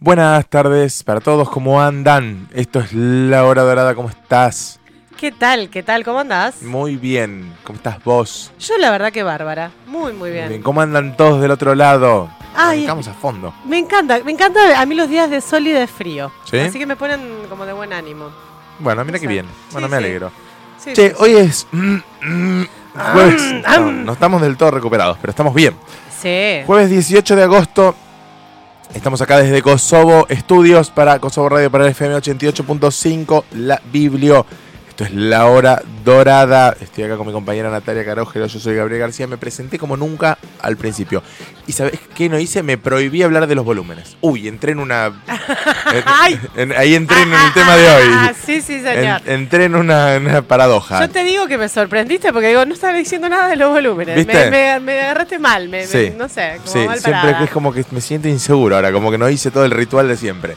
Buenas tardes para todos, ¿cómo andan? Esto es La Hora Dorada, ¿cómo estás? ¿Qué tal? ¿Qué tal? ¿Cómo andás? Muy bien, ¿cómo estás vos? Yo la verdad que bárbara. Muy, muy bien. Bien, ¿Cómo andan todos del otro lado? Ay, Arrancamos a fondo. Me encanta, me encanta a mí los días de sol y de frío. ¿Sí? Así que me ponen como de buen ánimo. Bueno, mira No qué sé. bien. Bueno, Sí, me alegro. Sí, Che, hoy es mm, mm, jueves. Ah, No, mm. no estamos del todo recuperados, pero estamos bien. Sí. Jueves 18 de agosto. Estamos acá desde Kosovo Estudios para Kosovo Radio para el FM 88.5 La Biblio. Esto es La Hora Dorada. Estoy acá con mi compañera Natalia Carógero. Yo soy Gabriel García. Me presenté como nunca al principio. ¿Y sabes qué no hice? Me prohibí hablar de los volúmenes. Uy, entré en una. en- ahí entré en el tema de hoy. Ah, sí, sí, señor. En- entré en una, paradoja. Yo te digo que me sorprendiste porque digo, no estaba diciendo nada de los volúmenes. ¿Viste? Me, me- me agarraste mal, me, Sí. no sé, como Sí, mal siempre que es como que me siento inseguro ahora, como que no hice todo el ritual de siempre.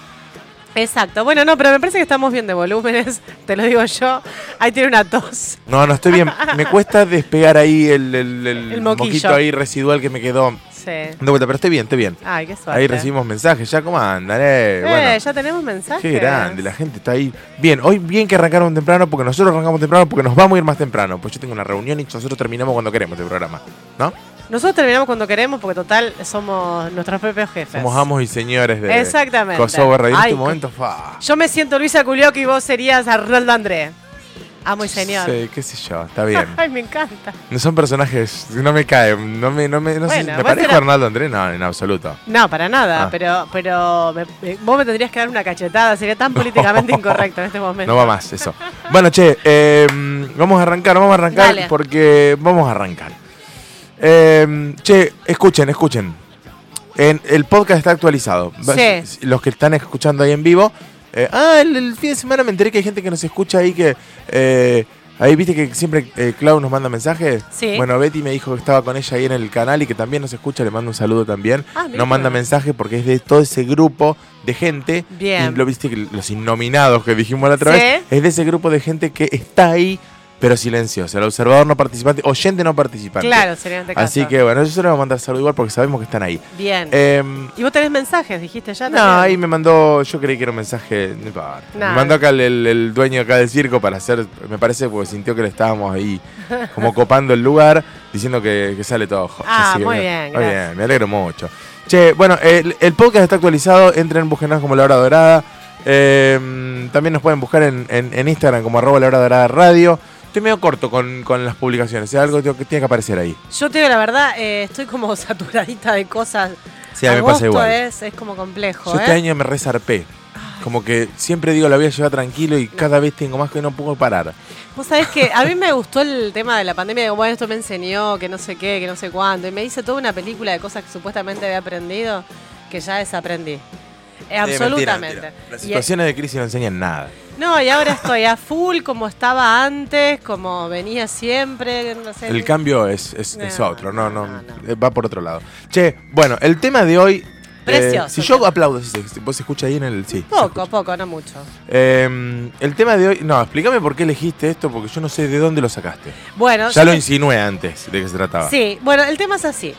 Exacto. Bueno, no, pero me parece que estamos bien de volúmenes, te lo digo yo. Ahí tiene una tos. No, no estoy bien. Me cuesta despegar ahí el, el- el El moquillo. moquito ahí residual que me quedó Sí. de vuelta, pero estoy bien, estoy bien. Ay, qué suerte. Ahí recibimos mensajes, ya cómo andan, eh. Eh, bueno, ya tenemos mensajes. qué grande, la gente está ahí. Bien, hoy bien que arrancaron temprano porque nosotros arrancamos temprano porque nos vamos a ir más temprano. Pues yo tengo una reunión y nosotros terminamos cuando queremos el programa, ¿no? Nosotros terminamos cuando queremos porque total somos nuestros propios jefes. Somos amos y señores de Exactamente. Kosovo Radio. En Ay, este momento, fa. Yo me siento Luisa Culioc y vos serías Arnoldo André. Amo y señor. Sí, qué sé yo, está bien. Ay, me encanta. No son personajes, no me caen, no me, no me, no sé, ¿me parezco a Arnaldo Andrés? No, en absoluto. No, para nada, Ah. pero, pero me- me- vos me tendrías que dar una cachetada, sería tan políticamente incorrecto en este momento. No va más eso. Bueno, che, eh, vamos a arrancar, vamos a arrancar Dale. porque vamos a arrancar. Eh, che, escuchen, escuchen. En, el podcast está actualizado. Sí. Los que están escuchando ahí en vivo. eh, ah, el, el fin de semana me enteré que hay gente que nos escucha ahí que... eh, ahí viste que siempre eh, Clau nos manda mensajes. Sí. Bueno, Betty me dijo que estaba con ella ahí en el canal y que también nos escucha. Le mando un saludo también. Ah, no manda mensaje porque es de todo ese grupo de gente. Bien. Y lo viste que los innominados que dijimos la otra Sí. vez. Es de ese grupo de gente que está ahí, pero silencioso. El observador no participante, oyente no participante. Claro, sería en este caso. Así que bueno, yo se les voy a mandar saludo igual porque sabemos que están ahí. Bien. Em, ¿Y vos tenés mensajes, dijiste ya? no, también? ahí me mandó, yo creí que era un mensaje. Nah. Me mandó acá el, el- el dueño acá del circo para hacer, me parece, porque sintió que le estábamos ahí como copando el lugar, diciendo que, que sale todo. Ah, Así muy bien, Muy bien, me alegro mucho. Che, bueno, el, el podcast está actualizado, entren, búsquenos como La Hora Dorada. Em, también nos pueden buscar en, en- en Instagram como arroba La Hora Dorada Radio. Estoy medio corto con, con las publicaciones, es algo que tiene que aparecer ahí. Yo te digo la verdad, eh, estoy como saturadita de cosas. Sí, a mí me pasa igual. Es, es como complejo, Yo ¿eh? este año me resarpé. Como que siempre digo la voy a llevar tranquilo y cada vez tengo más que no puedo parar. Vos sabés que a mí me gustó el tema de la pandemia, digo, bueno, esto me enseñó, que no sé qué, que no sé cuánto, y me hice toda una película de cosas que supuestamente había aprendido, que ya desaprendí. Eh, Eh, absolutamente. mentira, mentira. Las Y- situaciones de crisis no enseñan nada. No, y ahora estoy a full como estaba antes, como venía siempre, no sé. El cambio es, es, es otro, no, no, eh, va por otro lado. Che, bueno, el tema de hoy. eh, Precioso si yo aplaudo, si se- vos escucha ahí en el. Sí. Poco, poco, no mucho. Eh, el tema de hoy. No, explícame por qué elegiste esto, porque yo no sé de dónde lo sacaste. Bueno, Ya lo te- insinué antes de que se trataba. Sí, bueno, el tema es así.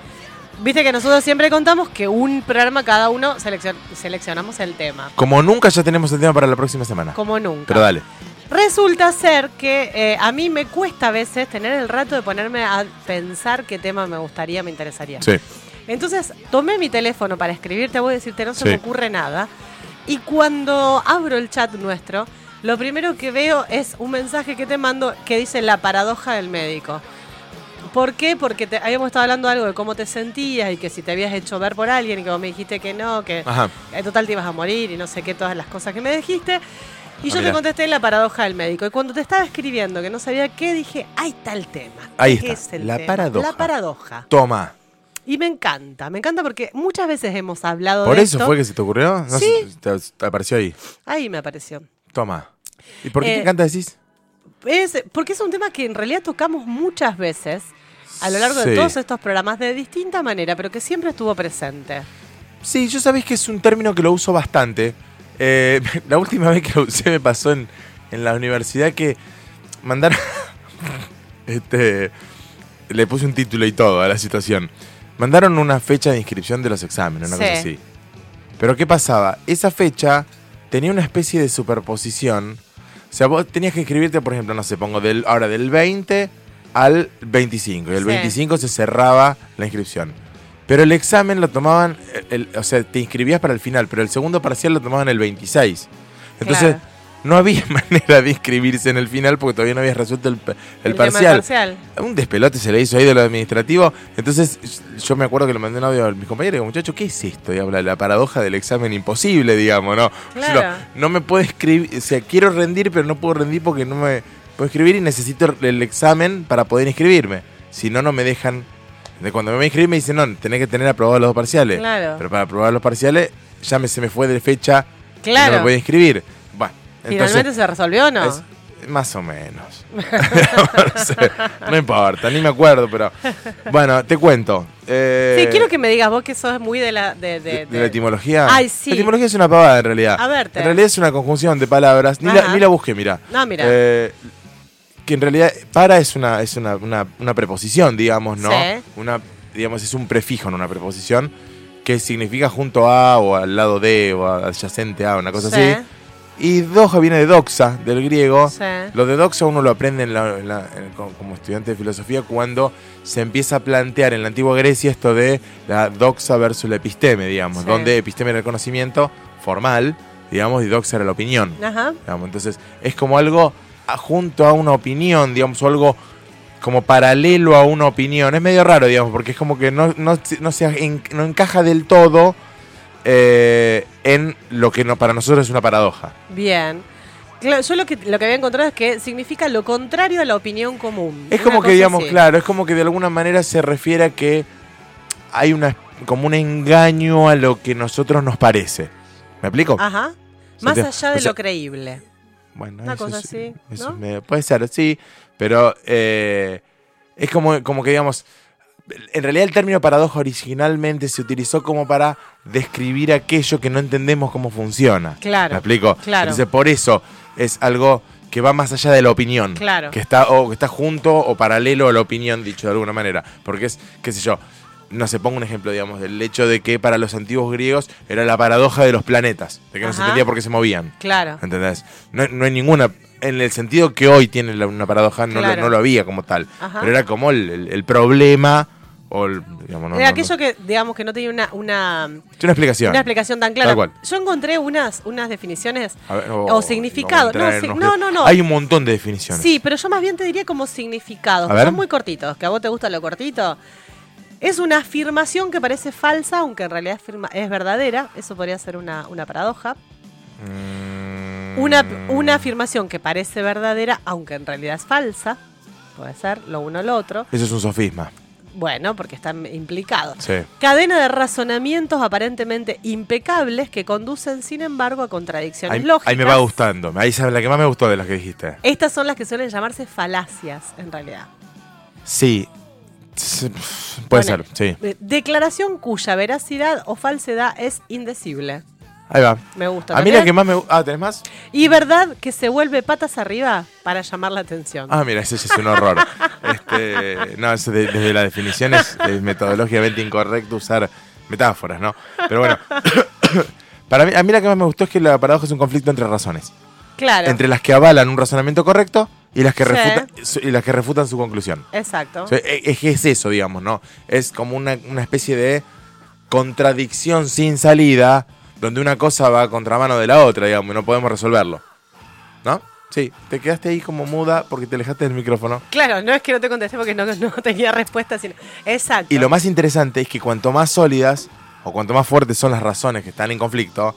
Viste que nosotros siempre contamos que un programa cada uno seleccion- seleccionamos el tema, Como nunca, ya tenemos el tema para la próxima semana. como nunca. Pero dale. Resulta ser que eh, a mí me cuesta a veces tener el rato de ponerme a pensar qué tema me gustaría, me interesaría. Sí. Entonces tomé mi teléfono para escribirte a vos y decirte no se Sí. me ocurre nada. Y cuando abro el chat nuestro, lo primero que veo es un mensaje que te mando que dice la paradoja del médico. ¿Por qué? Porque te- habíamos estado hablando algo de cómo te sentías y que si te habías hecho ver por alguien y que vos me dijiste que no, que Ajá. en total te ibas a morir y no sé qué, todas las cosas que me dijiste. Y Ah, yo te mirá. contesté la paradoja del médico. Y cuando te estaba escribiendo que no sabía qué, dije, ahí está el tema. Ahí ¿Qué está, es el la tema? paradoja. La paradoja. Toma. Y me encanta, me encanta porque muchas veces hemos hablado ¿Por de eso esto. fue que se te ocurrió? No Sí. sé, te, te apareció ahí. Ahí me apareció. Toma. ¿Y por qué Eh, te encanta decís? Es, porque es un tema que en realidad tocamos muchas veces a lo largo de todos estos programas de distinta manera, pero que siempre estuvo presente. Sí, yo sabéis que es un término que lo uso bastante. Eh, la última vez que lo usé me pasó en, en la universidad que mandaron. este. Le puse un título y todo a la situación. Mandaron una fecha de inscripción de los exámenes, una Sí. cosa así. Pero ¿qué pasaba? Esa fecha tenía una especie de superposición. O sea, vos tenías que inscribirte, por ejemplo, no sé, pongo del, ahora del 20 al 25. Y el Sí. 25 se cerraba la inscripción. Pero el examen lo tomaban, el- el- o sea, te inscribías para el final, pero el segundo parcial lo tomaban el 26. Entonces, Claro. no había manera de inscribirse en el final porque todavía no habías resuelto el, el parcial. parcial. Un despelote se le hizo ahí de lo administrativo. Entonces, yo me acuerdo que le mandé un audio a mis compañeros y digo, muchacho, ¿qué es esto? Y habla la paradoja del examen imposible, digamos, ¿no? Claro. No, no me puedo escribir, o sea, quiero rendir, pero no puedo rendir porque no me puedo escribir y necesito el examen para poder inscribirme. Si no, no me dejan. De cuando me voy a inscribir me dicen, no, tenés que tener aprobados los dos parciales. Claro. Pero para aprobar los parciales, ya me, se me fue de fecha y no Claro. me podía inscribir. Bueno, ¿Finalmente entonces, se resolvió o no? es- más o menos. no, sé, no importa, ni me acuerdo, pero. Bueno, te cuento. Eh, sí, quiero que me digas vos que sos muy de la... De, de- de, la etimología. Ay, sí. La etimología es una pavada en realidad. A verte. En realidad es una conjunción de palabras. Ni, la, ni la busqué, mira. No, mira. Eh, que en realidad para es una es una, una- una preposición, digamos, ¿no? Sí. Una, digamos, es un prefijo en una preposición que significa junto a o al lado de o adyacente a, una cosa Sí. así. Y doxa viene de doxa, del griego. Sí. Lo de doxa uno lo aprende en la- en la- en- como estudiante de filosofía cuando se empieza a plantear en la antigua Grecia esto de la doxa versus la episteme, digamos, donde episteme era el conocimiento formal, digamos, y doxa era la opinión. Ajá. digamos. Entonces es como algo junto a una opinión, digamos, o algo como paralelo a una opinión. Es medio raro, digamos, porque es como que no, no, no, se no encaja del todo eh, en lo que no, para nosotros es una paradoja. Bien. Claro, yo lo que, lo que había encontrado es que significa lo contrario a la opinión común. Es como que, digamos, así. claro, es como que de alguna manera se refiere a que hay una como un engaño a lo que nosotros nos parece. ¿Me explico? Ajá. Más allá o de sea, lo creíble. Bueno, Una eso cosa es- así, eso ¿no? me- puede ser, sí, pero eh, es como, como que digamos, en realidad el término paradoja originalmente se utilizó como para describir aquello que no entendemos cómo funciona. Claro, ¿Me explico? claro. Entonces por eso es algo que va más allá de la opinión. Claro. Que está, o que está junto o paralelo a la opinión, dicho de alguna manera. Porque es, qué sé yo, no sé, pongo un ejemplo, digamos, del hecho de que para los antiguos griegos era la paradoja de los planetas, de que no se entendía por qué se movían. Claro. ¿Entendés? No, no hay ninguna. En el sentido que hoy tiene la- una paradoja, no, lo, no lo había como tal. Ajá. Pero era como el, el- el problema. O el, digamos, no, Era aquello que, digamos, que no tenía una, una, una explicación. una explicación tan clara. Yo encontré unas, unas definiciones ver, o significado. vamos a entrar No, no, no, no. Hay un montón de definiciones. Sí, pero yo más bien te diría como significados. Son muy cortitos, que a vos te gusta lo cortito. Es una afirmación que parece falsa, aunque en realidad es, es verdadera. Eso podría ser una, una paradoja. Mm, Una, una afirmación que parece verdadera, aunque en realidad es falsa. Puede ser lo uno o lo otro. Eso es un sofisma. Bueno, porque están implicados. Sí. Cadena de razonamientos aparentemente impecables que conducen, sin embargo, a contradicciones Ahí, lógicas. ahí me va gustando. Ahí sabes la que más me gustó de las que dijiste. Estas son las que suelen llamarse falacias, en realidad. Sí. Puede Pone, ser, sí. de- Declaración cuya veracidad o falsedad es indecible. Ahí va. Me gusta. A mí la que más me gu- Ah, ¿tenés más? Y verdad que se vuelve patas arriba para llamar la atención. Ah, mira, ese sí es un horror. Este, no, de- desde la definición es, es metodológicamente incorrecto usar metáforas, ¿no? Pero bueno, para mí, a mí la que más me gustó es que la paradoja es un conflicto entre razones. claro. Entre las que avalan un razonamiento correcto y las que, Sí. refutan, su- y las que refutan su conclusión. Exacto. O sea, e- es, que es eso, digamos, ¿no? Es como una, una especie de contradicción sin salida, donde una cosa va a contramano de la otra, digamos, y no podemos resolverlo. ¿No? Sí, te quedaste ahí como muda porque te alejaste del micrófono. Claro, no es que no te contesté porque no, no tenía respuesta, sino. Exacto. Y lo más interesante es que cuanto más sólidas o cuanto más fuertes son las razones que están en conflicto,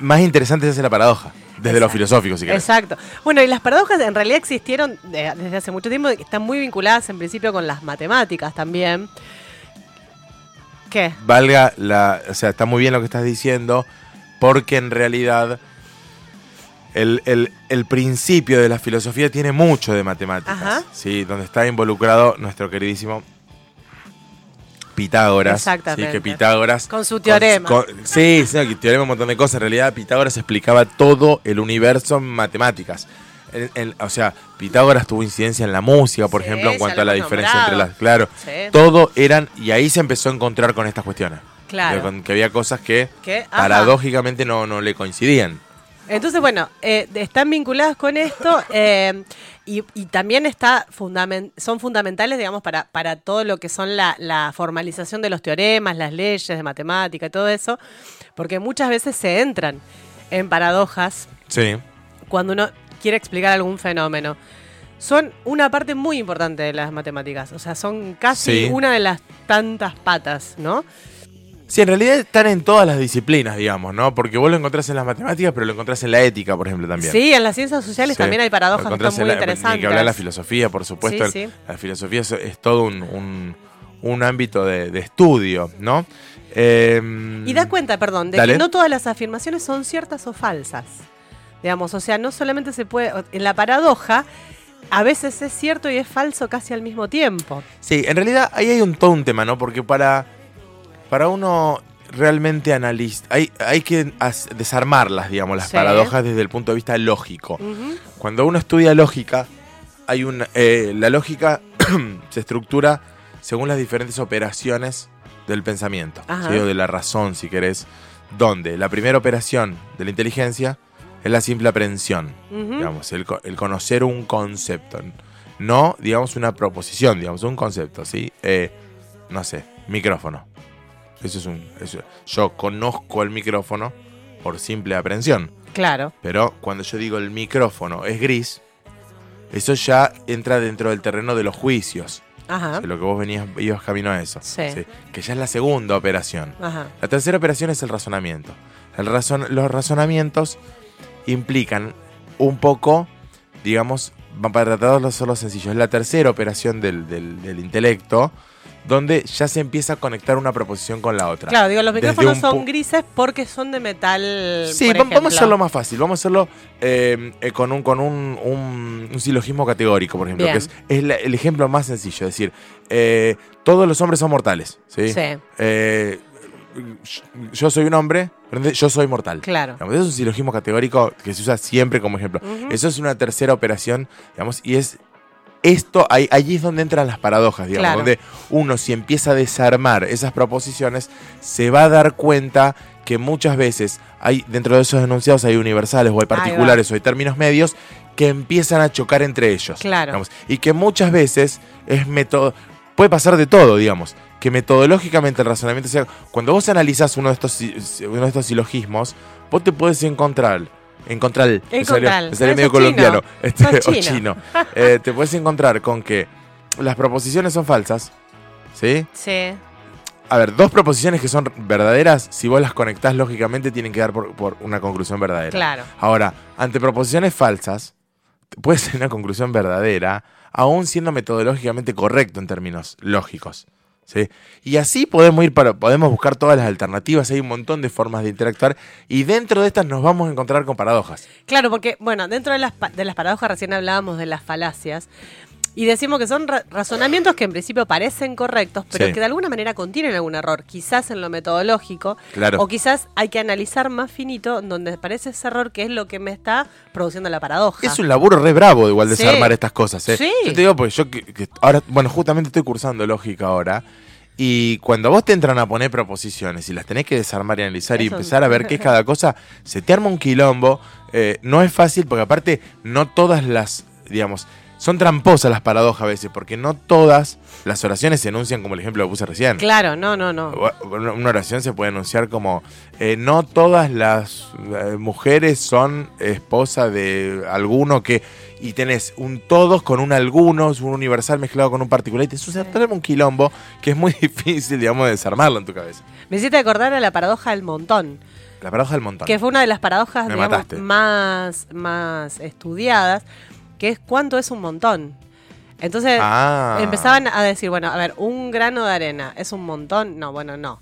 más interesante se hace la paradoja, desde lo filosófico, si querés. Exacto. Bueno, y las paradojas en realidad existieron de- desde hace mucho tiempo, están muy vinculadas en principio con las matemáticas también. ¿Qué? Valga la. O sea, está muy bien lo que estás diciendo, porque en realidad el, el- el principio de la filosofía tiene mucho de matemáticas. Ajá. ¿sí? Donde está involucrado nuestro queridísimo Pitágoras. Exactamente. ¿sí? Que Pitágoras. Con su teorema. con- sí, sí, teorema un montón de cosas. En realidad, Pitágoras explicaba todo el universo en matemáticas. O sea, Pitágoras tuvo incidencia en la música, por Sí, ejemplo, en cuanto a la diferencia entre las. Claro. Sí. Todo eran. Y ahí se empezó a encontrar con estas cuestiones. Claro. Que había cosas que paradójicamente no, no le coincidían. Entonces, bueno, eh, están vinculadas con esto eh, y, y también está fundamen- son fundamentales, digamos, para, para todo lo que son la, la formalización de los teoremas, las leyes de matemática y todo eso, porque muchas veces se entran en paradojas Sí. cuando uno quiere explicar algún fenómeno. Son una parte muy importante de las matemáticas, o sea, son casi Sí. una de las tantas patas, ¿no? Sí, en realidad están en todas las disciplinas, digamos, ¿no? Porque vos lo encontrás en las matemáticas, pero lo encontrás en la ética, por ejemplo, también. Sí, en las ciencias sociales Sí. también hay paradojas que están muy la- interesantes. que hablar de la filosofía, por supuesto. Sí, sí. La filosofía es, es todo un, un- un ámbito de, de estudio, ¿no? Eh, Y da cuenta, perdón, de Dale. que no todas las afirmaciones son ciertas o falsas. Digamos, o sea, no solamente se puede. En la paradoja, a veces es cierto y es falso casi al mismo tiempo. Sí, en realidad ahí hay un todo un tema, ¿no? Porque para, para uno realmente analizar, hay, hay que as- desarmarlas, digamos, las Sí. paradojas desde el punto de vista lógico. Cuando uno estudia lógica, hay una, eh, la lógica se estructura según las diferentes operaciones del pensamiento, o de la razón, si querés, donde la primera operación de la inteligencia es la simple aprehensión, digamos, el, el conocer un concepto, no, digamos, una proposición, digamos, un concepto, ¿sí? Eh, no sé, micrófono. Eso es un... eso- yo conozco el micrófono por simple aprehensión. Claro. Pero cuando yo digo el micrófono es gris, eso ya entra dentro del terreno de los juicios. Ajá. O sea, lo que vos venías, ibas camino a eso. Sí. Que ya es la segunda operación. Ajá. La tercera operación es el razonamiento. El razon- los razonamientos implican un poco, digamos, va- para tratarlos de hacerlo sencillo, es la tercera operación del, del- del intelecto, donde ya se empieza a conectar una proposición con la otra. Claro, digo, los micrófonos son grises porque son de metal. Sí, por vamos a hacerlo más fácil. Vamos a hacerlo eh, eh, con, un, con un, un- un silogismo categórico, por ejemplo, Bien. que es, es la- el ejemplo más sencillo. Es decir, eh, todos los hombres son mortales. ¿sí? Sí, Eh, yo soy un hombre, yo soy mortal. claro. Digamos, eso es un silogismo categórico que se usa siempre como ejemplo. Eso es una tercera operación, digamos, y es esto, ahí, allí es donde entran las paradojas, digamos, Claro. donde uno si empieza a desarmar esas proposiciones, se va a dar cuenta que muchas veces hay, dentro de esos enunciados hay universales o hay particulares o hay términos medios que empiezan a chocar entre ellos. Claro. digamos, y que muchas veces es método, puede pasar de todo, digamos, que metodológicamente el razonamiento sea, cuando vos analizás uno de estos, uno de estos silogismos, vos te puedes encontrar, encontrar, me salió, Encontrar. me salió medio colombiano, chino. este, o chino. chino. Eh, te puedes encontrar con que las proposiciones son falsas, ¿sí? Sí. A ver, dos proposiciones que son verdaderas, si vos las conectás lógicamente, tienen que dar por, por una conclusión verdadera. Claro. Ahora, ante proposiciones falsas, puede ser una conclusión verdadera, aún siendo metodológicamente correcto en términos lógicos. ¿Sí? Y así podemos ir para, podemos buscar todas las alternativas, hay un montón de formas de interactuar, y dentro de estas nos vamos a encontrar con paradojas. Claro, porque, bueno, dentro de las, de las paradojas recién hablábamos de las falacias. Y decimos que son ra- razonamientos que en principio parecen correctos, pero Sí. que de alguna manera contienen algún error, quizás en lo metodológico, Claro. o quizás hay que analizar más finito donde aparece ese error que es lo que me está produciendo la paradoja. Es un laburo re bravo igual Sí. desarmar estas cosas. ¿eh? Sí. Yo te digo, porque yo que, que ahora, bueno, justamente estoy cursando lógica ahora. Y cuando vos te entran a poner proposiciones y las tenés que desarmar y analizar y empezar a ver qué es cada cosa, se te arma un quilombo. eh, no es fácil porque aparte no todas las, digamos, son tramposas las paradojas a veces, porque no todas las oraciones se enuncian como el ejemplo que puse recién. Claro, no, no, no. Una oración se puede anunciar como eh, no todas las eh, mujeres son esposa de alguno que y tenés un todos con un algunos, un universal mezclado con un particular y te sucede un quilombo que es muy difícil, digamos, de desarmarlo en tu cabeza. Me hiciste acordar a la paradoja del montón, La paradoja del montón. que fue una de las paradojas digamos, más, más estudiadas, que es cuánto es un montón. Entonces Ah. empezaban a decir, bueno, a ver, un grano de arena es un montón. No, bueno, no.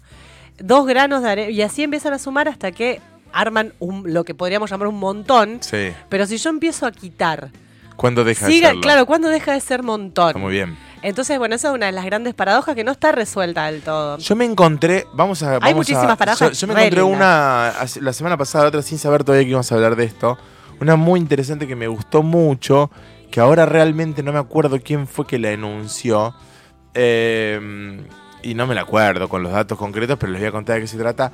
Dos granos de arena. Y así empiezan a sumar hasta que arman un, lo que podríamos llamar un montón. Sí. Pero si yo empiezo a quitar, ¿Cuándo deja siga, de serlo? claro, ¿cuándo deja de ser montón? Está muy bien. Entonces, bueno, esa es una de las grandes paradojas que no está resuelta del todo. Yo me encontré, vamos a... vamos muchísimas a- paradojas Yo, yo me encontré lindas. una la semana pasada, otra sin saber todavía que íbamos a hablar de esto. Una muy interesante que me gustó mucho, que ahora realmente no me acuerdo quién fue que la enunció. eh, y no me la acuerdo con los datos concretos, pero les voy a contar de qué se trata.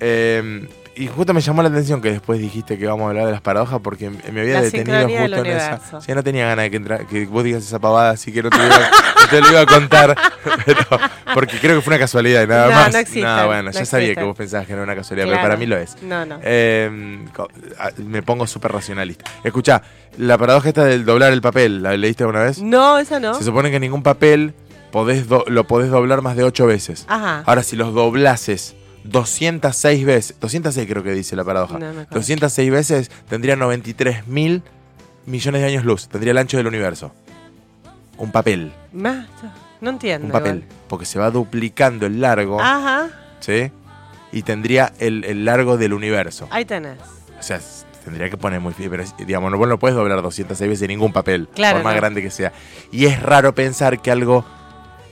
Eh, y justo me llamó la atención que después dijiste que vamos a hablar de las paradojas porque me había La detenido justo en esa. universo. Sí, no tenía ganas de que, entra- que vos digas esa pavada, así que no te, lo iba, no te lo iba a contar. pero- porque creo que fue una casualidad y nada No, más. no existen, Nada, bueno, no ya sabía que vos pensabas que no era una casualidad, Claro. pero para mí lo es. No, no. Eh, a- me pongo súper racionalista. Escucha, la paradoja esta del doblar el papel, ¿la leíste alguna vez? No, esa no. Se supone que ningún papel podés do- lo podés doblar más de 8 veces. Ajá. Ahora, si los doblases 206 veces, 206 creo que dice la paradoja, No me acuerdo. 206 veces tendría 93 mil millones de años luz, tendría el ancho del universo. Un papel, Más, no entiendo. un papel, igual. porque se va duplicando el largo, Ajá, ¿sí? Y tendría el, el largo del universo. ahí tenés. O sea, tendría que poner muy pero digamos, no, vos no puedes doblar 206 veces ningún papel, Claro, por más no. grande que sea. Y es raro pensar que algo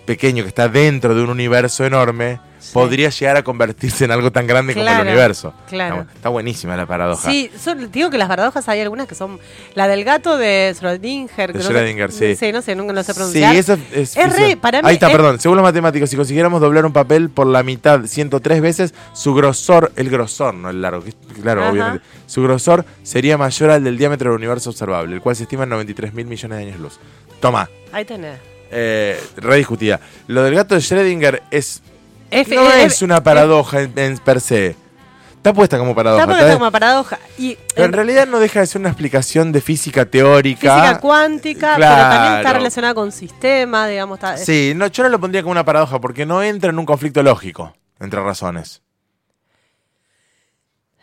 pequeño que está dentro de un universo enorme Sí. podría llegar a convertirse en algo tan grande como el universo. claro. Está, está buenísima la paradoja. Sí, son- digo que las paradojas hay algunas que son. La del gato de Schrödinger. De no sé- Schrödinger, sí. Sí, no sé, nunca lo sé Sí, pronunciar. eso es. Es re- para mí Ahí está, es- perdón. Según los matemáticos, si consiguiéramos doblar un papel por la mitad 103 veces, su grosor, el grosor, no el largo, claro, Ajá. obviamente, su grosor sería mayor al del diámetro del universo observable, el cual se estima en 93 mil millones de años luz. Toma, Ahí tenés. Eh, rediscutida. Lo del gato de Schrödinger es. F- no es una paradoja en, en per se. Está puesta como paradoja. Está está como paradoja. Y pero en realidad no deja de ser una explicación de física teórica. física cuántica, pero también está relacionada con sistemas, digamos. Está, Sí, no, yo no lo pondría como una paradoja porque no entra en un conflicto lógico entre razones.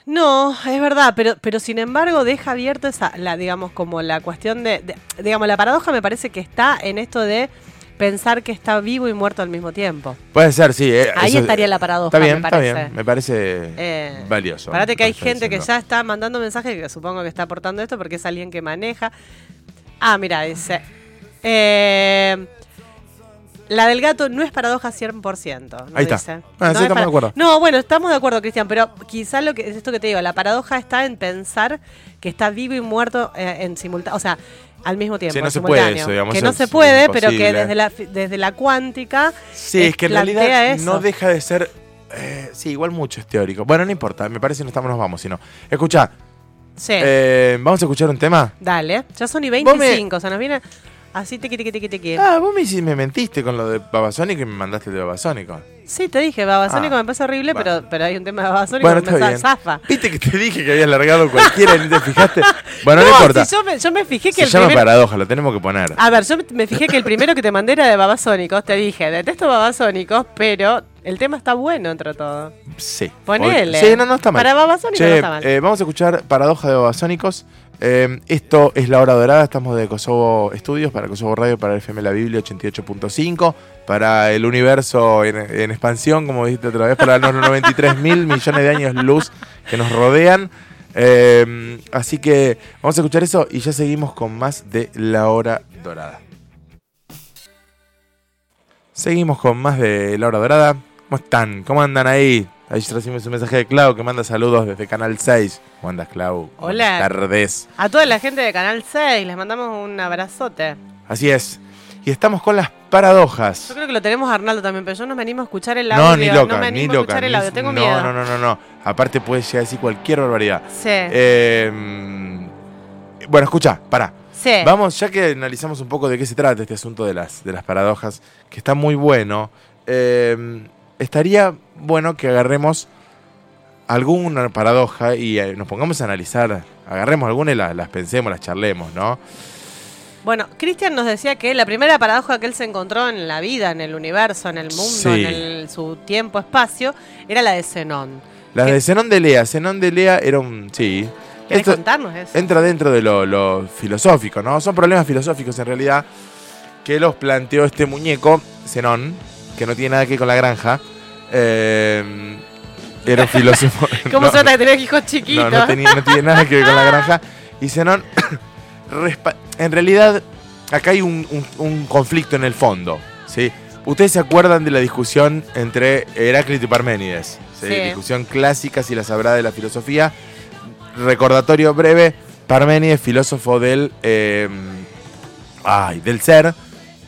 No, es verdad, pero, pero sin embargo deja abierto esa, la, digamos, como la cuestión de, de- digamos, la paradoja me parece que está en esto de pensar que está vivo y muerto al mismo tiempo. Puede ser, sí. eh, Ahí eso- estaría la paradoja, Está bien, me está parece. bien. Me parece Eh, valioso. Parate que hay está gente que ya está mandando mensajes que supongo que está aportando esto porque es alguien que maneja. Ah, mira, dice. eh, la del gato no es paradoja 100%. ¿no Ahí está. dice? Ah, sí, No es estamos de acuerdo. No, bueno, estamos de acuerdo, Cristian, pero quizá lo que es esto que te digo, la paradoja está en pensar que está vivo y muerto eh, en simultáneo, o sea, al mismo tiempo. Sí, no se puede eso, digamos, Que no se puede, pero que desde la, desde la cuántica. Sí, eh, es que en realidad eso. no deja de ser. eh, sí, igual mucho es teórico. Bueno, no importa, me parece que no estamos, nos vamos, sino. Escucha, Sí. eh, vamos a escuchar un tema. Dale, ya son y Vos me- 25, o sea, nos viene así tiqui tiqui tiqui tiqui. Ah, vos me, mentiste con lo de Babasónico y me mandaste el de Babasónico. Sí, te dije, Babasónico Ah, me parece horrible, bueno. pero, pero hay un tema de Babasónico Bueno, que me bien. zafa. Viste que te dije que habías largado cualquiera y te fijaste. Bueno, no, No, importa. si yo, me, yo me fijé que Se el llama paradoja, lo tenemos que poner. A ver, yo me- fijé que el primero que te mandé era de Babasónicos. Te dije, detesto Babasónicos, pero el tema está bueno entre todo. Sí. Ponele. Sí, no, no está mal. Para Babasónicos no está mal. eh, vamos a escuchar Paradoja de Babasónicos. Eh, esto es La Hora Dorada, estamos de Kosovo Estudios, para Kosovo Radio, para FM La Biblia 88.5, para el universo en, expansión, como dijiste otra vez, para los 93 mil millones de años luz que nos rodean. Eh, así que vamos a escuchar eso y ya seguimos con más de La Hora Dorada. Seguimos con más de La Hora Dorada. ¿Cómo están? ¿Cómo andan ahí? Ahí recibimos un mensaje de Clau que manda saludos desde Canal 6. ¿Cómo andas, Clau? Hola. Buenas tardes. A toda la gente de Canal 6 les mandamos un abrazote. Así es. Y estamos con las paradojas. Yo creo que lo tenemos a Arnaldo también, pero yo no me animo a escuchar el No, audio. ni no loca, me ni animo a loca. escuchar el ni- audio, tengo no, miedo. no, no, no, no. Aparte puede llegar a decir cualquier barbaridad. Sí, Eh, bueno, escucha, para. sí. Vamos, ya que analizamos un poco de qué se trata este asunto de las, de las paradojas, que está muy bueno, eh, estaría bueno que agarremos alguna paradoja y eh, nos pongamos a analizar, agarremos alguna y la- las pensemos, las charlemos, ¿no? Bueno, Cristian nos decía que la primera paradoja que él se encontró en la vida, en el universo, en el mundo, Sí. en el- su tiempo-espacio, era la de Zenón. ¿Qué? de Zenón de Lea, Zenón de Lea era un... Sí. ¿Querés Esto contarnos eso? entra dentro de lo, lo filosófico, ¿no? Son problemas filosóficos en realidad que los planteó este muñeco, Zenón, que no tiene nada que ver con la granja. Eh, era un filósofo... ¿Cómo no, se trata de tener hijos chiquitos? No, no, tenía- no tiene nada que ver con la granja. Y Zenón, en realidad, acá hay un, un- un conflicto en el fondo. ¿sí? Ustedes se acuerdan de la discusión entre Heráclito y Parménides. ¿sí? Sí. Discusión clásica, si la sabrá, de la filosofía. Recordatorio breve, Parménides, filósofo del, eh, ay, del ser.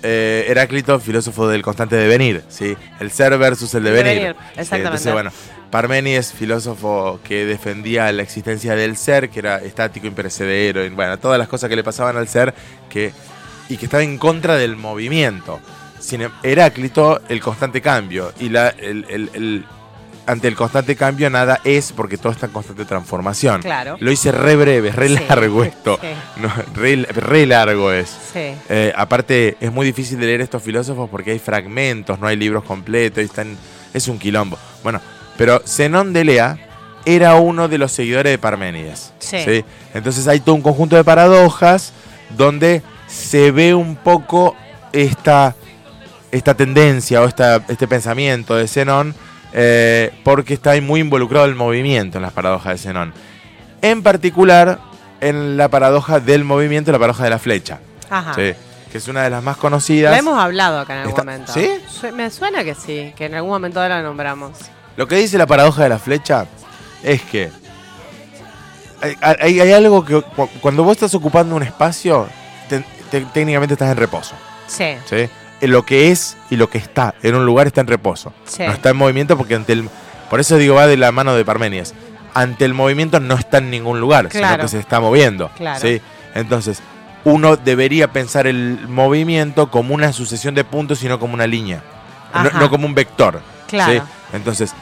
Eh, Heráclito, filósofo del constante devenir, ¿sí? El ser versus el devenir. Exactamente. entonces, bueno, Parménides, filósofo que defendía la existencia del ser, que era estático, imperecedero, y, bueno, todas las cosas que le pasaban al ser, que, y que estaba en contra del movimiento. Sin em- Heráclito, el constante cambio, y la, el- el- el- ante el constante cambio nada es porque todo está en constante transformación. Claro. Lo hice re breve, re Sí, largo esto. sí. No, re, re largo es. Sí. Eh, aparte, es muy difícil de leer estos filósofos porque hay fragmentos, no hay libros completos, y están, es un quilombo. Bueno, pero Zenón de Lea era uno de los seguidores de Parménides. Sí. Entonces hay todo un conjunto de paradojas donde se ve un poco esta, esta tendencia o esta, este pensamiento de Zenón eh, porque está ahí muy involucrado el movimiento en las paradojas de Zenón. En particular, en la paradoja del movimiento, la paradoja de la flecha. Ajá. Sí, que es una de las más conocidas. La hemos hablado acá en algún Está- momento. ¿Sí? Me suena que sí, que en algún momento la nombramos. Lo que dice la paradoja de la flecha es que hay, hay- hay algo que cu- cuando vos estás ocupando un espacio, te- te- técnicamente estás en reposo. Sí. ¿sí? En Lo que es y lo que está en un lugar está en reposo. Sí. No está en movimiento porque ante el... Por eso digo, va de la mano de Parmenides. Ante el movimiento no está en ningún lugar, sino que se está moviendo. Claro. ¿sí? Entonces, uno debería pensar el movimiento como una sucesión de puntos y no como una línea. No, como un vector. Claro. ¿sí? Entonces,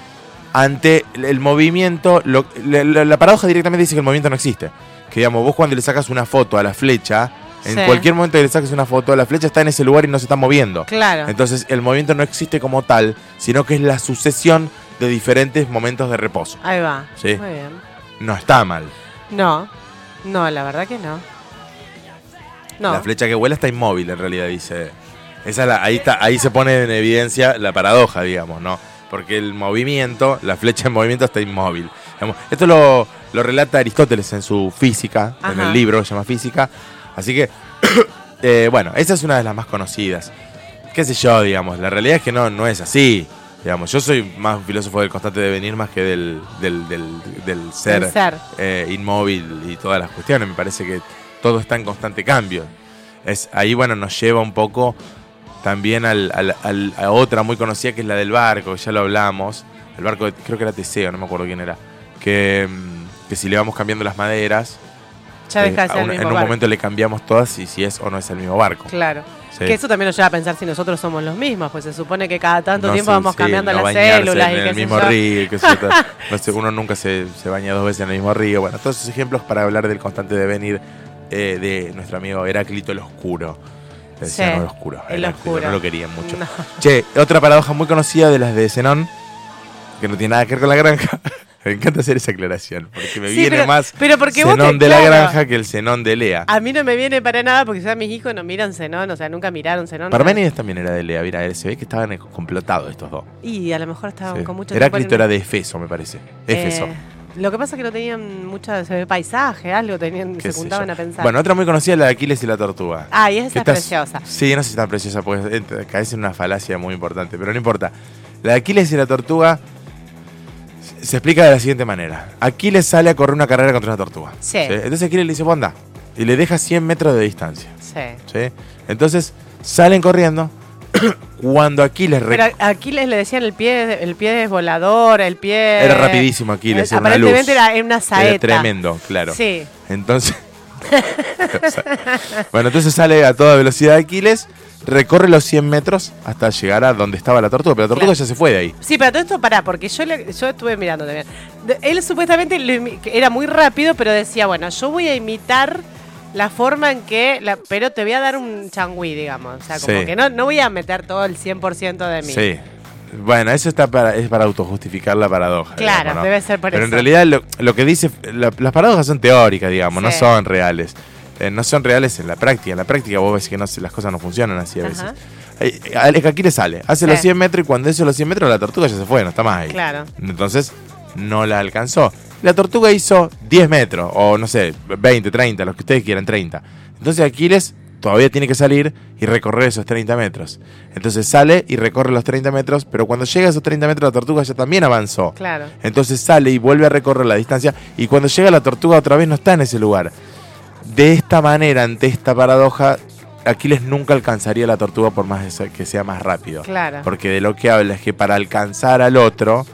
ante el- el movimiento, lo- la, la- la paradoja directamente dice que el movimiento no existe. Que digamos, vos cuando le sacas una foto a la flecha, en Sí. cualquier momento que le saques una foto, la flecha está en ese lugar y no se está moviendo. Claro. Entonces, el movimiento no existe como tal, sino que es la sucesión de diferentes momentos de reposo. Ahí va. Sí. Muy bien. No está mal. No. No, la verdad que no. No. La flecha que vuela está inmóvil, en realidad, dice. Esa es la- ahí, está, ahí se pone en evidencia la paradoja, digamos, ¿no? Porque el movimiento, la flecha en movimiento está inmóvil. Esto lo, lo relata Aristóteles en su física, en el libro que se llama Física. Así que, eh, bueno, esa es una de las más conocidas. ¿Qué sé yo, digamos? La realidad es que no, no es así. Digamos, yo soy más un filósofo del constante devenir más que del, del, del- del ser, ser. eh, inmóvil y todas las cuestiones. Me parece que todo está en constante cambio. Es, ahí, bueno, nos lleva un poco también al, al- al- a otra muy conocida que es la del barco, que ya lo hablamos. El barco, de- creo que era Teseo, no me acuerdo quién era. Que, mm, que si le vamos cambiando las maderas, Ya deja de ser a el un- mismo en un barco. momento le cambiamos todas y si es o no es el mismo barco. Claro. Sí. Que eso también nos lleva a pensar si nosotros somos los mismos, pues se supone que cada tanto No tiempo sé, vamos sí, cambiando no las células en y qué el sé mismo yo. río, qué sé yo, todo. No sé, uno nunca se, se baña dos veces en el mismo río. Bueno, todos esos ejemplos para hablar del constante devenir eh, de nuestro amigo Heráclito el Oscuro. Le decían Sí, el Oscuro. el Oscuro. No lo querían mucho. Che, otra paradoja muy conocida de las de Zenón, que no tiene nada que ver con la granja. me encanta hacer esa aclaración, porque me Sí, viene pero- más pero porque vos Zenón te- de la granja que el Zenón de Lea. A mí no me viene para nada porque ya mis hijos no miran Zenón, o sea, nunca miraron Zenón. Parménides también era de Lea, mira, se ve que estaban complotados estos dos. Y a lo mejor estaban Sí. con mucho Heráclito tiempo era en- de Efeso, me parece. Éfeso. Eh, lo que pasa es que no tenían mucha se ve paisaje, algo tenían, se juntaban a pensar. Bueno, otra muy conocida es la de Aquiles y la tortuga. ah, y esa es estás- preciosa. Sí, no sé si es tan preciosa, porque entra- caes en una falacia muy importante, pero no importa. La de Aquiles y la tortuga se- explica de la siguiente manera. Aquiles sale a correr una carrera contra una tortuga. Sí. Entonces Aquiles le dice, "Vos andá", y le deja 100 metros de distancia. Sí. ¿sí? Entonces salen corriendo. Cuando Aquiles Pero a Aquiles le decían el pie, el pie es volador, el pie. era rapidísimo Aquiles, era una luz. aparentemente era era una saeta. Era tremendo, claro. Sí. Entonces. bueno, entonces sale a toda velocidad Aquiles, recorre los 100 metros hasta llegar a donde estaba la tortuga, pero la tortuga Claro. ya se fue de ahí. Sí, pero todo esto pará, porque yo, le- yo estuve mirando también. Él supuestamente era muy rápido, pero decía, bueno, yo voy a imitar la forma en que, la- pero te voy a dar un changüí, digamos. O sea, como Sí. que no, no voy a meter todo el 100% de mí. Sí. Bueno, eso está para, es para autojustificar la paradoja. Claro, digamos, ¿no? debe ser por Pero eso. en realidad lo, lo que dice, la- las paradojas son teóricas, digamos, no son reales. Eh, no son reales en la práctica. En la práctica vos ves que no, las cosas no funcionan así a veces. Eh, eh, Aquiles sale, hace Sí. los 100 metros y cuando hace los 100 metros la tortuga ya se fue, no está más ahí. Claro. Entonces no la alcanzó. La tortuga hizo 10 metros, o no sé, 20, 30, los que ustedes quieran, 30. Entonces Aquiles todavía tiene que salir y recorrer esos 30 metros. Entonces sale y recorre los 30 metros, pero cuando llega a esos 30 metros la tortuga ya también avanzó. Claro. Entonces sale y vuelve a recorrer la distancia y cuando llega la tortuga otra vez no está en ese lugar. De esta manera, ante esta paradoja, Aquiles nunca alcanzaría a la tortuga por más que sea más rápido. Claro. Porque de lo que habla es que para alcanzar al otro,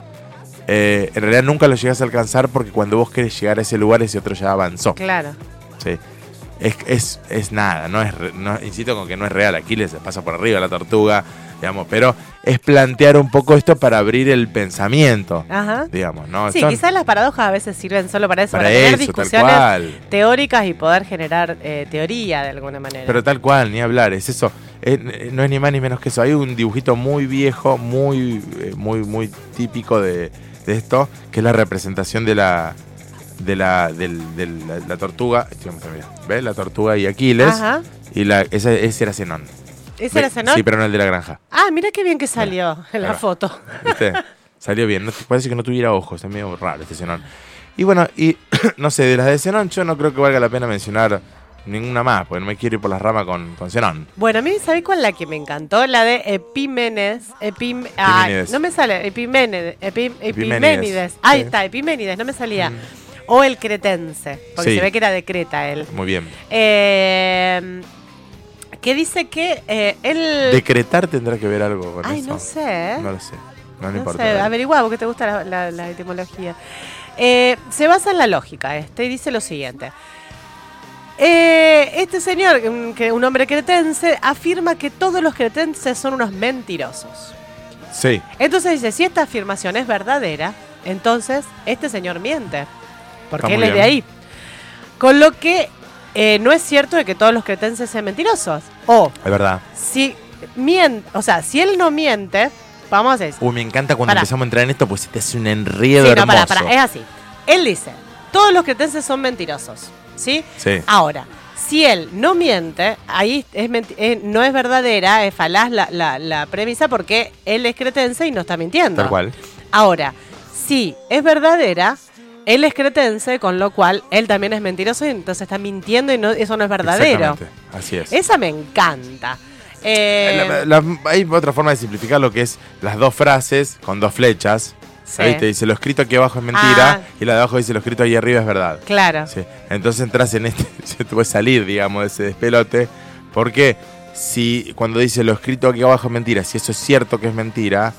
eh, en realidad nunca lo llegas a alcanzar porque cuando vos querés llegar a ese lugar, ese otro ya avanzó. Claro. Sí. Es, es, es nada, no es, no, insisto con que no es real, Aquiles se pasa por arriba la tortuga, digamos, pero es plantear un poco esto para abrir el pensamiento, Ajá. digamos, ¿no? Sí, Son- quizás las paradojas a veces sirven solo para eso, para para, tener eso, discusiones teóricas y poder generar eh, teoría de alguna manera. Pero tal cual, ni hablar, es eso. Eh, no es ni más ni menos que eso. Hay un dibujito muy viejo, muy, eh, muy, muy típico de, de esto, que es la representación de la de la, del- de la, la tortuga. Mira. ¿Ves? La tortuga y Aquiles. Ajá. Y la, ese, ese era Zenón. ¿Ese era Zenón? Sí, pero no el de la granja. Ah, mira qué bien que salió en la foto. ¿Viste? Salió bien. No, parece que no tuviera ojos. Está medio raro este Zenón. Y bueno, y no sé, de las de Zenón yo no creo que valga la pena mencionar ninguna más, porque no me quiero ir por las ramas con, con Zenón. Bueno, a mí, ¿sabés cuál la que me encantó? La de Epímenes. Epim, ay, Epimenides. no me sale. Epiménides. Epim-. Epiménides. Ahí está, Epiménides, no me salía. Mm. O el cretense, porque Sí. se ve que era de Creta él. Muy bien. Eh, que dice que eh, él... Decretar tendrá que ver algo con Ay, eso. no sé. No lo sé. No, no No importa. sé, averigua porque te gusta la, la- la etimología. Eh, se basa en la lógica este y dice lo siguiente. Eh, este señor, un, que- un hombre cretense, afirma que todos los cretenses son unos mentirosos. Sí, Entonces dice, si esta afirmación es verdadera, entonces este señor miente. Porque él es de ahí. Con lo que eh, no es cierto de que todos los cretenses sean mentirosos. O es verdad. si miente, o sea, si él no miente, vamos a decir, Uy, me encanta cuando Pará. empezamos a entrar en esto, pues se te hace un enredo Sí, no, hermoso. pará, pará, es así. Él dice, todos los cretenses son mentirosos, ¿sí? Sí. Ahora, si él no miente, ahí es menti- eh, no es verdadera, es falaz la, la- la premisa porque él es cretense y no está mintiendo. Tal cual. Ahora, si es verdadera, él es cretense, con lo cual él también es mentiroso y entonces está mintiendo y no, eso no es verdadero. Así es. Esa me encanta. Eh, La- la- hay otra forma de simplificar lo que es las dos frases con dos flechas. Sí. Ahí te dice lo escrito aquí abajo es mentira Ah. y la de abajo dice lo escrito ahí arriba es verdad. claro. Sí. Entonces entras en este, se te puede salir, digamos, de ese despelote. Porque si cuando dice lo escrito aquí abajo es mentira, si eso es cierto que es mentira,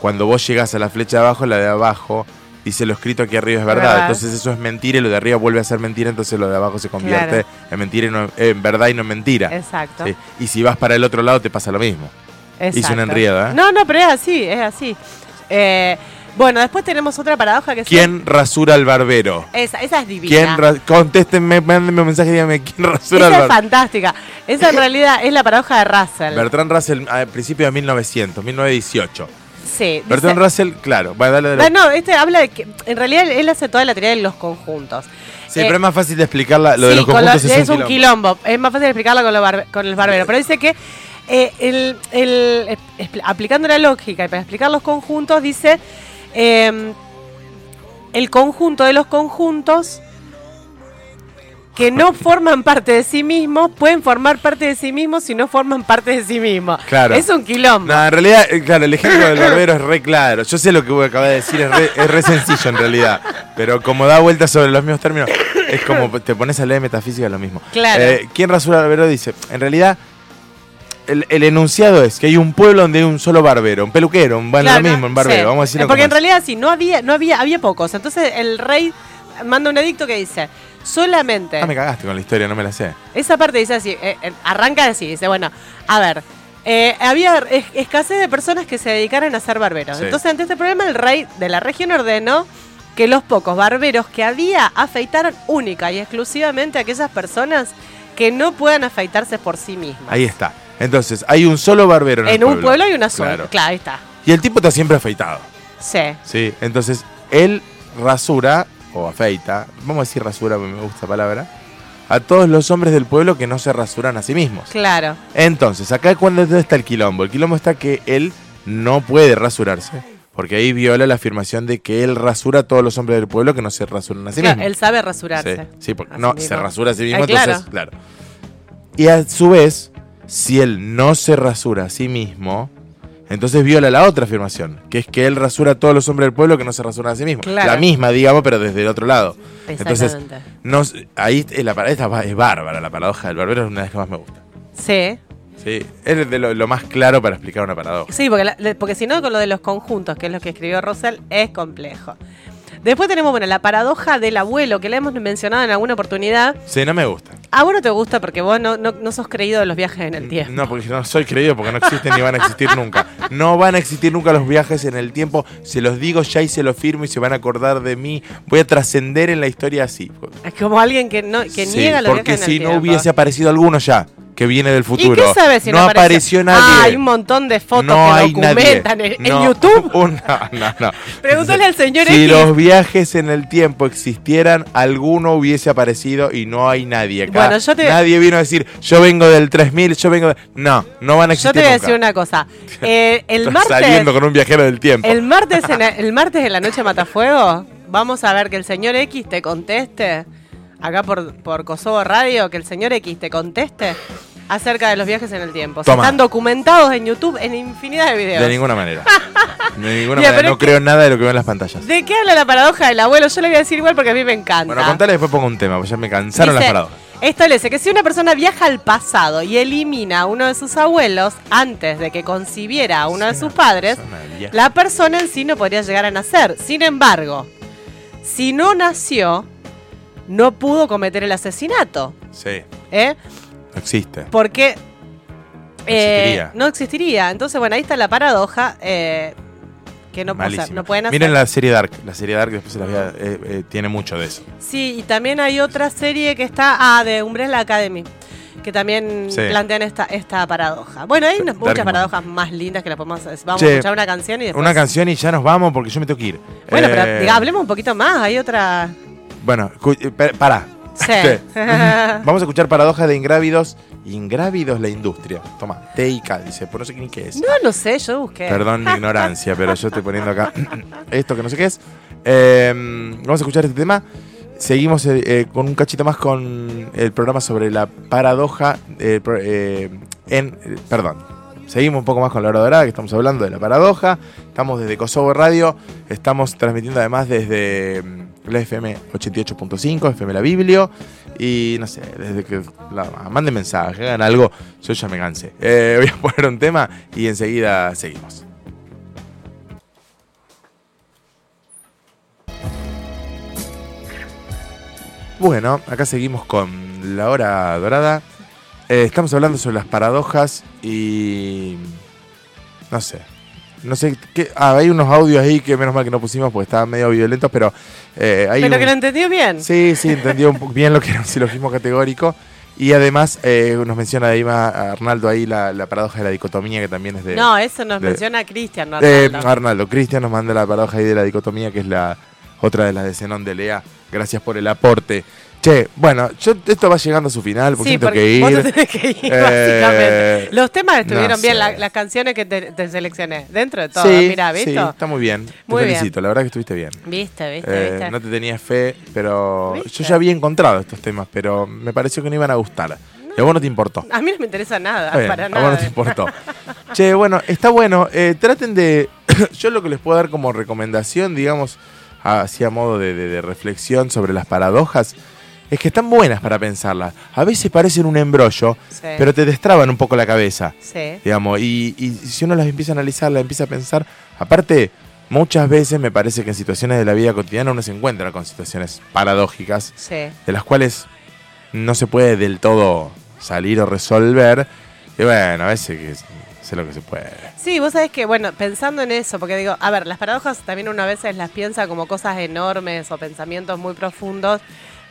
cuando vos llegas a la flecha de abajo, la de abajo dice lo escrito aquí arriba es verdad. Verdad. Entonces eso es mentira y lo de arriba vuelve a ser mentira, entonces lo de abajo se convierte Claro. en mentira y no, en verdad y no en mentira. Exacto. Sí. Y si vas para el otro lado te pasa lo mismo. Hice Exacto. una enriada, ¿eh? No, no, pero es así, es así. Eh, bueno, después tenemos otra paradoja que es... ¿Quién rasura al barbero? Esa, esa es divina. ¿Quién ra- Contéstenme, mándenme un mensaje y díganme quién rasura al esa es barbero. fantástica. Esa en realidad es la paradoja de Russell. Bertrand Russell a principios de 1900, 1918. Sí. dice- Bertrand Russell, claro. Bueno, dale, dale. Ah, no, este habla de que en realidad él hace toda la teoría de los conjuntos. Sí, Eh, pero es más fácil de explicarla. Lo de los con conjuntos es, un quilombo. Es más fácil explicarla con, barbe- con el barbero. Pero dice que eh, el- el- expl- aplicando la lógica y para explicar los conjuntos, dice eh, el conjunto de los conjuntos que no forman parte de sí mismos pueden formar parte de sí mismos si no forman parte de sí mismos. Claro. Es un quilombo. No, en realidad, eh, claro, el ejemplo del barbero es re claro. Yo sé lo que voy a acabar de decir, es re, es re sencillo en realidad. Pero como da vueltas sobre los mismos términos, es como te pones a leer metafísica, lo mismo. Claro. Eh, ¿Quién rasura barbero? Dice, en realidad, el, el enunciado es que hay un pueblo donde hay un solo barbero, un peluquero, un, bueno, Claro, lo mismo, un barbero. sí. Vamos a decirlo Porque en es. realidad sí, no había, no había, había pocos. Entonces el rey manda un edicto que dice, solamente. Ah, me cagaste con la historia, no me la sé. Esa parte dice así, eh, eh, arranca así, dice, bueno, a ver, eh, había es- escasez de personas que se dedicaran a ser barberos. Sí. Entonces, ante este problema, el rey de la región ordenó que los pocos barberos que había afeitaran única y exclusivamente a aquellas personas que no puedan afeitarse por sí mismas. Ahí está. Entonces, hay un solo barbero en, en el un pueblo. pueblo hay una sola. Claro. Claro, ahí está. Y el tipo está siempre afeitado. Sí. Sí. Entonces, él rasura o afeita, vamos a decir rasura porque me gusta la palabra, a todos los hombres del pueblo que no se rasuran a sí mismos. Claro. Entonces, acá es cuando está el quilombo. El quilombo está que él no puede rasurarse. Porque ahí viola la afirmación de que él rasura a todos los hombres del pueblo que no se rasuran a sí Claro, mismos. él sabe rasurarse. Sí, sí, porque no, se mismo. rasura a sí mismo, Ah, claro. entonces, claro. Y a su vez, si él no se rasura a sí mismo, entonces viola la otra afirmación, que es que él rasura a todos los hombres del pueblo que no se rasuran a sí mismo. Claro. La misma, digamos, pero desde el otro lado. Entonces, no, ahí es la, es bárbara, la paradoja del barbero es una de las que más me gusta. Sí. Sí, es de lo, lo más claro para explicar una paradoja. Sí, porque, la- porque si no, con lo de los conjuntos, que es lo que escribió Russell, es complejo. Después tenemos, bueno, la paradoja del abuelo, que la hemos mencionado en alguna oportunidad. Sí, no me gusta. A vos no te gusta porque vos no, no, no sos creído de los viajes en el tiempo. No, porque no soy creído, porque no existen ni van a existir nunca. No van a existir nunca los viajes en el tiempo. Se los digo ya y se los firmo y se van a acordar de mí. Voy a trascender en la historia así. Es como alguien que, no, que Sí, niega los porque viajes en si el no tiempo. hubiese aparecido alguno ya, que viene del ¿Y futuro. qué sabes si no, apareció, nadie. Ah, hay un montón de fotos no que documentan nadie. en, No, YouTube. una- no, no. Pregúntale al señor Si X. los viajes en el tiempo existieran, alguno hubiese aparecido y no hay nadie acá. Bueno, yo te- Nadie vino a decir, yo vengo del 3000, yo vengo de... No, no van a Yo existir te voy a nunca. decir una cosa. Eh, el martes, saliendo con un viajero del tiempo. el martes, en la, el martes en la noche Matafuego, vamos a ver que el señor X te conteste, acá por, por Kosovo Radio, que el señor X te conteste acerca de los viajes en el tiempo. Toma. Están documentados en YouTube en infinidad de videos. De ninguna manera. De ninguna Mira, manera. No creo nada de lo que veo en las pantallas. ¿De qué habla la paradoja del abuelo? Yo le voy a decir igual porque a mí me encanta. Bueno, contale después pongo un tema, porque ya me cansaron Dice, las paradojas. Establece que si una persona viaja al pasado y elimina a uno de sus abuelos antes de que concibiera a uno de sus padres, persona la persona en sí no podría llegar a nacer. Sin embargo, si no nació, no pudo cometer el asesinato. Sí, ¿eh? no existe. Porque eh, existiría. no existiría. Entonces, bueno, ahí está la paradoja. eh, que no, pueden hacer. Miren la serie Dark. La serie Dark después se las voy a- eh, eh, tiene mucho de eso. Sí, y también hay otra serie que está, ah, de Umbrella Academy, que también Sí. plantean esta, esta paradoja. Bueno, hay unas- muchas paradojas más lindas que las podemos hacer. Vamos Che, a escuchar una canción y después... Una canción y ya nos vamos porque yo me tengo que ir. Bueno, pero Eh, diga, hablemos un poquito más, hay otra... Bueno, eh, pa- pará. Sí. Vamos a escuchar paradojas de ingrávidos. Ingrávidos la industria. Toma, TIK, dice, pero no sé ni qué es. No, no sé, yo busqué. Perdón mi ignorancia, pero yo estoy poniendo acá esto que no sé qué es. Eh, vamos a escuchar este tema. Seguimos eh, eh, con un cachito más con el programa sobre la paradoja. eh, en, perdón. Seguimos un poco más con la hora dorada, que estamos hablando de la paradoja. Estamos desde Kosovo Radio. Estamos transmitiendo además desde mm, la FM 88.5, FM La Biblio. Y no sé, desde que la, manden mensaje, hagan algo. Yo ya me cansé. Eh, voy a poner un tema y enseguida seguimos. Bueno, acá seguimos con la hora dorada. Eh, estamos hablando sobre las paradojas y. No sé. No sé qué. Ah, hay unos audios ahí que menos mal que no pusimos porque estaban medio violentos, pero. eh, hay Pero un- que lo entendió bien. Sí, sí, entendió un bien lo que era un silogismo categórico. Y además eh, nos menciona ahí más Arnaldo ahí la, la paradoja de la dicotomía que también es de. No, eso nos de- menciona Cristian, no Eh, Arnaldo. Arnaldo, Cristian nos manda la paradoja ahí de la dicotomía, que es la otra de las de Zenón de Lea. Gracias por el aporte. Che, bueno, yo esto va llegando a su final, porque Sí, tengo que ir. vos te tenés que ir, Eh, básicamente. Los temas estuvieron no bien, la- las canciones que te, te seleccioné. Dentro de todo, sí, mira, sí, ¿viste? está muy bien. Muy te bien. felicito, la verdad que estuviste bien. Viste, viste, Eh, viste. no te tenía fe, pero ¿Viste? yo ya había encontrado estos temas, pero me pareció que no iban a gustar. Y a vos no te importó. A mí no me interesa nada, bien, para a nada. vos no te importó. che, bueno, está bueno. Eh, traten de. yo lo que les puedo dar como recomendación, digamos, así a modo de, de- de reflexión sobre las paradojas, es que están buenas para pensarlas. A veces parecen un embrollo, Sí. pero te destraban un poco la cabeza. Sí. Digamos, y, y si uno las empieza a analizar, las empieza a pensar, aparte, muchas veces me parece que en situaciones de la vida cotidiana uno se encuentra con situaciones paradójicas Sí. de las cuales no se puede del todo salir o resolver. Y bueno, a veces que sé lo que se puede. Sí, vos sabés que, bueno, pensando en eso, porque digo, a ver, las paradojas también una veces las piensa como cosas enormes o pensamientos muy profundos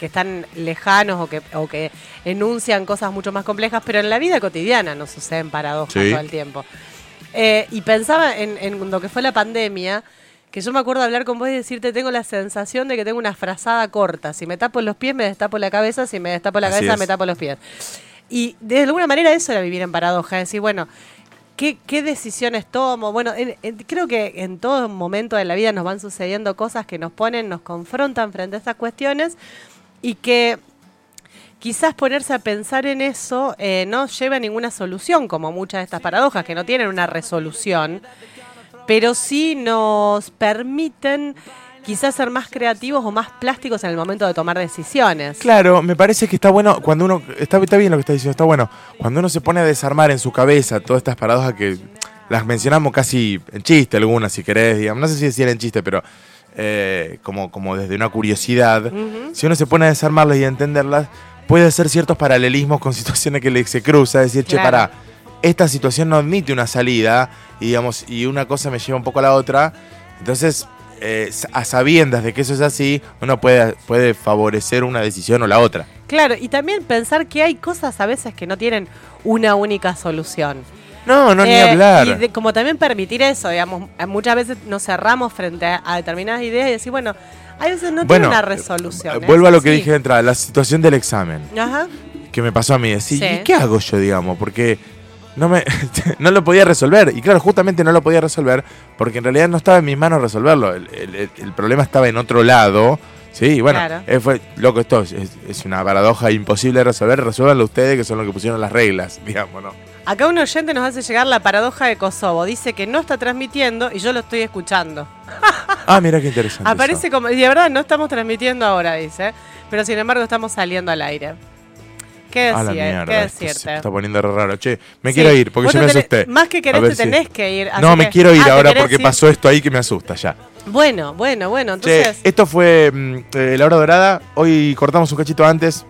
que están lejanos o que, o que enuncian cosas mucho más complejas, pero en la vida cotidiana nos suceden paradojas Sí. todo el tiempo. Eh, y pensaba en, en lo que fue la pandemia, que yo me acuerdo de hablar con vos y decirte, tengo la sensación de que tengo una frazada corta. Si me tapo los pies, me destapo la cabeza. Si me destapo la Así cabeza, es. me tapo los pies. Y de alguna manera eso era vivir en paradoja. Decir, bueno, ¿qué, qué decisiones tomo? Bueno, en- en- creo que en todo momento de la vida nos van sucediendo cosas que nos ponen, nos confrontan frente a estas cuestiones y que quizás ponerse a pensar en eso eh, no lleva a ninguna solución, como muchas de estas paradojas, que no tienen una resolución, pero sí nos permiten quizás ser más creativos o más plásticos en el momento de tomar decisiones. Claro, me parece que está bueno cuando uno. Está, está bien lo que está diciendo, está bueno. Cuando uno se pone a desarmar en su cabeza todas estas paradojas que las mencionamos casi en chiste, algunas, si querés, digamos. No sé si decir en chiste, pero eh, como, como desde una curiosidad. Si uno se pone a desarmarlas y a entenderlas, puede hacer ciertos paralelismos con situaciones que se cruza. Decir, che, para, esta situación no admite una salida, y, digamos, y una cosa me lleva un poco a la otra. Entonces, eh, a sabiendas de que eso es así, uno puede, puede favorecer una decisión o la otra. Claro, y también pensar que hay cosas a veces que no tienen una única solución. No, no, ni Eh, hablar. Y de- como también permitir eso, digamos, eh, muchas veces nos cerramos frente a, a determinadas ideas y decir, bueno, hay veces no bueno, tiene una eh, resolución. eh, vuelvo a lo que dije de entrada, la situación del examen. Ajá. que me pasó a mí. Decir, Sí. ¿y qué hago yo, digamos? Porque no me no lo podía resolver. Y claro, justamente no lo podía resolver porque en realidad no estaba en mis manos resolverlo. El, el- problema estaba en otro lado. Sí, bueno, Claro. fue, loco, esto es, es- es una paradoja imposible de resolver. Resuélvanlo ustedes, que son los que pusieron las reglas, digamos, ¿no? Acá un oyente nos hace llegar la paradoja de Kosovo. Dice que no está transmitiendo y yo lo estoy escuchando. Ah, mira qué interesante. Aparece eso. como. Y de verdad, no estamos transmitiendo ahora, dice. Pero sin embargo, estamos saliendo al aire. ¿Qué decir? mierda, ¿Qué se decirte? está poniendo raro. Che, me Sí. quiero ir porque te me tenés- asusté. Más que querés, te si- tenés que ir. así No, me que- quiero ir Ah, ¿te ahora porque ir? pasó esto ahí que me asusta ya. Bueno, bueno, bueno. Che, Entonces. esto fue mm, eh, la hora dorada. Hoy cortamos un cachito antes.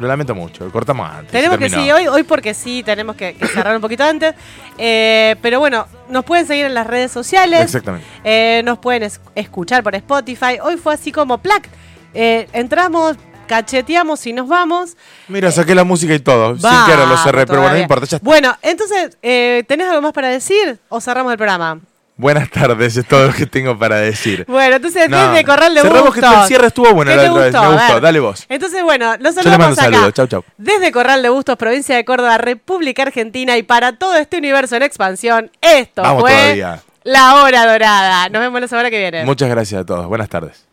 Lo lamento mucho, cortamos antes. Tenemos que sí, hoy, hoy porque sí, tenemos que, que cerrar un poquito antes. Eh, pero bueno, nos pueden seguir en las redes sociales. Exactamente. Eh, nos pueden es- escuchar por Spotify. Hoy fue así como plac. Eh, entramos, cacheteamos y nos vamos. Mira, saqué la música y todo. sin Vamos querer lo cerré, pero bueno, no importa. Ya está. Bueno, entonces, ¿tenés algo más para decir o cerramos el programa? Buenas tardes, es todo lo que tengo para decir. Bueno, entonces No, desde Corral de cerramos que Bustos. el cierre estuvo bueno me gustó, dale vos. Entonces, bueno, los Yo le mando saludamos acá. saludos, chau, chau. Desde Corral de Bustos, provincia de Córdoba, República Argentina y para todo este universo en expansión, esto Vamos fue todavía. La Hora Dorada. Nos vemos la semana que viene. Muchas gracias a todos, buenas tardes.